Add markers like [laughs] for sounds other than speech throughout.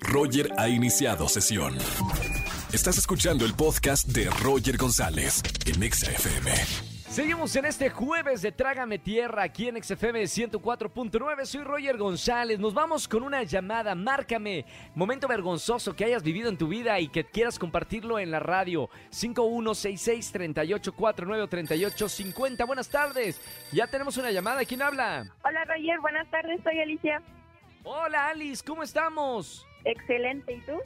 Roger ha iniciado sesión. Estás escuchando el podcast de Roger González en Exa FM. Seguimos en este jueves de Trágame Tierra aquí en XFM 104.9. Soy Roger González. Nos vamos con una llamada. Márcame. Momento vergonzoso que hayas vivido en tu vida y que quieras compartirlo en la radio. 5166-3849-3850. Buenas tardes. Ya tenemos una llamada. ¿Quién habla? Hola Roger, buenas tardes, soy Alicia. Hola Alice, ¿cómo estamos? Excelente, ¿y tú?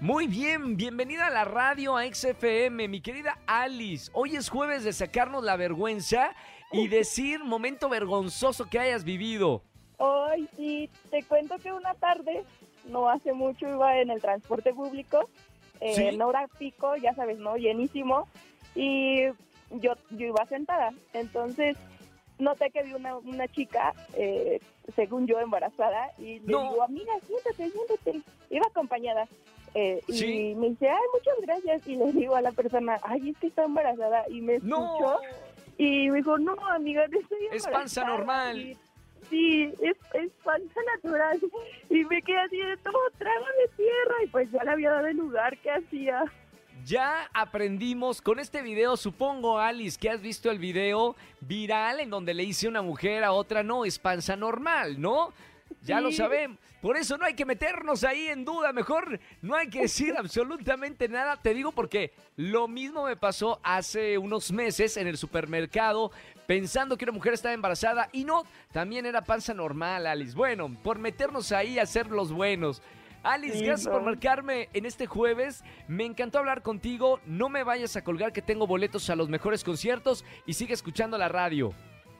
Muy bien, bienvenida a la radio a XFM, mi querida Alice. Hoy es jueves de sacarnos la vergüenza y decir momento vergonzoso que hayas vivido. Hoy sí, te cuento que una tarde, no hace mucho, iba en el transporte público, eh, ¿Sí? en hora pico, ya sabes, ¿no? Llenísimo, y yo, yo iba sentada. Entonces, noté que vi una, una chica, eh, según yo, embarazada, y le No. digo, amiga, siéntate, siéntate. Iba acompañada. eh, Sí. Y me dice, ay, muchas gracias. Y le digo a la persona, ay, es que está embarazada. Y me escuchó. No, Y me dijo, no, amiga, no estoy Es embarazada". panza normal. Y- sí, es, es panza natural. [laughs] Y me quedé así de, todo, trágame tierra. Y pues ya le había dado el lugar que hacía. Ya aprendimos con este video, supongo Alice, que has visto el video viral en donde le hice una mujer a otra, no, es panza normal, ¿no? Ya lo sabemos. Por eso no hay que meternos ahí en duda. Mejor no hay que decir absolutamente nada. Te digo porque lo mismo me pasó hace unos meses en el supermercado pensando que una mujer estaba embarazada y no, también era panza normal, Alice. Bueno, por meternos ahí a ser los buenos. Alice, Sí, gracias no. por marcarme en este jueves. Me encantó hablar contigo. No me vayas a colgar que tengo boletos a los mejores conciertos y sigue escuchando la radio.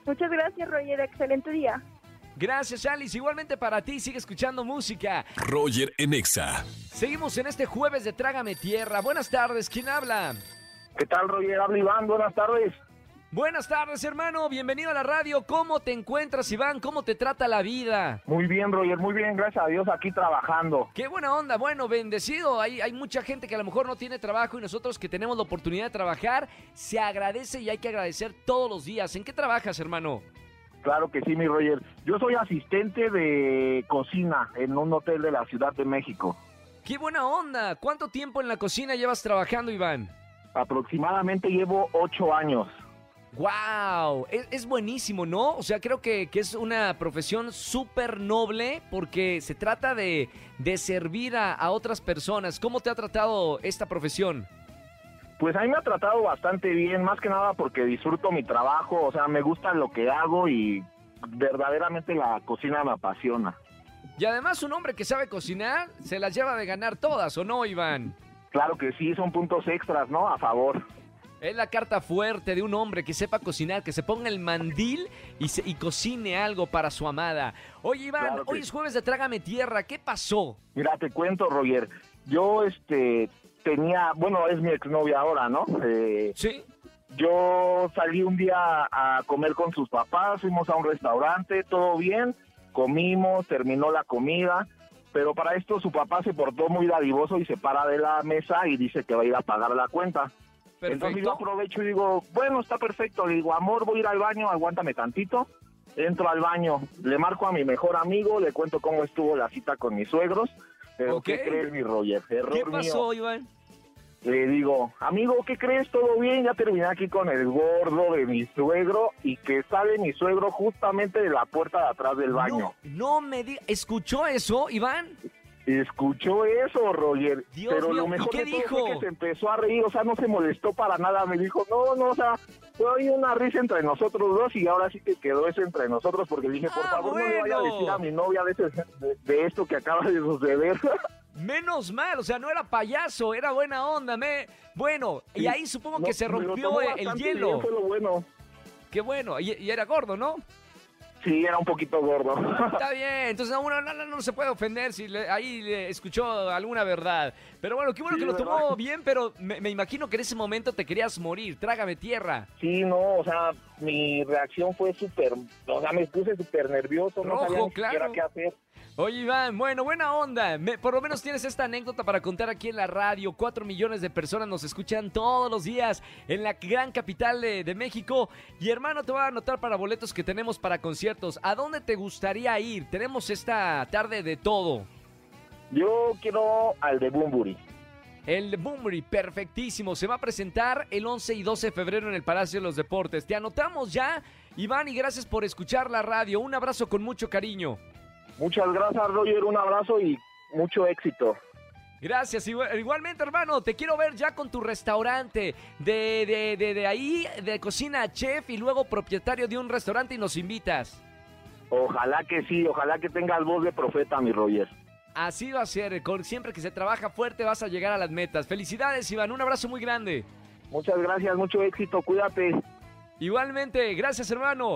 Muchas gracias, Roger. Excelente día. Gracias, Alice. Igualmente para ti, sigue escuchando música. Roger en Exa. Seguimos en este jueves de Trágame Tierra. Buenas tardes, ¿quién habla? ¿Qué tal, Roger? Habla Iván, buenas tardes. Buenas tardes, hermano. Bienvenido a la radio. ¿Cómo te encuentras, Iván? ¿Cómo te trata la vida? Muy bien, Roger, muy bien, gracias a Dios, aquí trabajando. Qué buena onda, bueno, bendecido. Hay, hay mucha gente que a lo mejor no tiene trabajo y nosotros que tenemos la oportunidad de trabajar, se agradece y hay que agradecer todos los días. ¿En qué trabajas, hermano? Claro que sí, mi Roger. Yo soy asistente de cocina en un hotel de la Ciudad de México. Qué buena onda. ¿Cuánto tiempo en la cocina llevas trabajando, Iván? Aproximadamente llevo ocho años. ¡Wow! Es, es buenísimo, ¿no? O sea, creo que, que es una profesión súper noble porque se trata de, de servir a, a otras personas. ¿Cómo te ha tratado esta profesión? Pues a mí me ha tratado bastante bien, más que nada porque disfruto mi trabajo, o sea, me gusta lo que hago y verdaderamente la cocina me apasiona. Y además un hombre que sabe cocinar se las lleva de ganar todas, ¿o no, Iván? Claro que sí, son puntos extras, ¿no? A favor. Es la carta fuerte de un hombre que sepa cocinar, que se ponga el mandil y, se- y cocine algo para su amada. Oye, Iván, Claro que hoy es jueves de Trágame Tierra. ¿Qué pasó? Mira, te cuento, Roger. Yo, este, tenía, bueno, es mi exnovia ahora, ¿no? Eh, ¿Sí? yo salí un día a comer con sus papás, fuimos a un restaurante, todo bien, comimos, terminó la comida, pero para esto su papá se portó muy dadivoso y se para de la mesa y dice que va a ir a pagar la cuenta. Entonces yo aprovecho y digo, bueno, está perfecto. Le digo, amor, voy a ir al baño, aguántame tantito. Entro al baño, le marco a mi mejor amigo, le cuento cómo estuvo la cita con mis suegros. Pero. ¿qué crees, mi Roger? Error ¿Qué mío. pasó, Iván? Le digo, amigo, ¿qué crees? ¿Todo bien? Ya terminé aquí con el gordo de mi suegro y que sale mi suegro justamente de la puerta de atrás del baño. No, no me digas. ¿Escuchó eso, Iván? Escuchó eso, Roger. Dios pero mío, lo ¿y mejor qué de todo dijo? fue que se empezó a reír, o sea, no se molestó para nada. Me dijo, no, no, o sea, fue ahí una risa entre nosotros dos y ahora sí que quedó eso entre nosotros porque dije, por Ah, favor, no le vaya a decir a mi novia de, ese- de- de esto que acaba de suceder. [laughs] Menos mal, o sea, no era payaso, era buena onda, me. Bueno, y ahí supongo No, que se rompió el hielo. bien, fue lo bueno. Qué bueno, y, y era gordo, ¿no? Sí, era un poquito gordo. [laughs] Está bien, entonces uno no, no, no se puede ofender si le- ahí le escuchó alguna verdad. Pero bueno, qué bueno Sí, que lo ¿verdad? tomó bien, pero me, me imagino que en ese momento te querías morir. Trágame tierra. Sí, no, o sea, mi reacción fue súper, o sea, me puse súper nervioso, no Rojo, sabía ni claro. qué hacer. Oye, Iván, bueno, buena onda. Me- por lo menos tienes esta anécdota para contar aquí en la radio. Cuatro millones de personas nos escuchan todos los días en la gran capital de, de México. Y hermano, te voy a anotar para boletos que tenemos para conciertos. ¿A dónde te gustaría ir? Tenemos esta tarde de todo. Yo quiero al de Bumburi. El de Boomery, perfectísimo. Se va a presentar el 11 y 12 de febrero en el Palacio de los Deportes. Te anotamos ya, Iván, y gracias por escuchar la radio. Un abrazo con mucho cariño. Muchas gracias, Roger. Un abrazo y mucho éxito. Gracias, igual- igualmente hermano, te quiero ver ya con tu restaurante de, de, de, de ahí, de cocina chef y luego propietario de un restaurante y nos invitas. Ojalá que sí, ojalá que tengas voz de profeta, mi Roger. Así va a ser, con, siempre que se trabaja fuerte vas a llegar a las metas. Felicidades Iván, un abrazo muy grande. Muchas gracias, mucho éxito, cuídate. Igualmente, gracias hermano.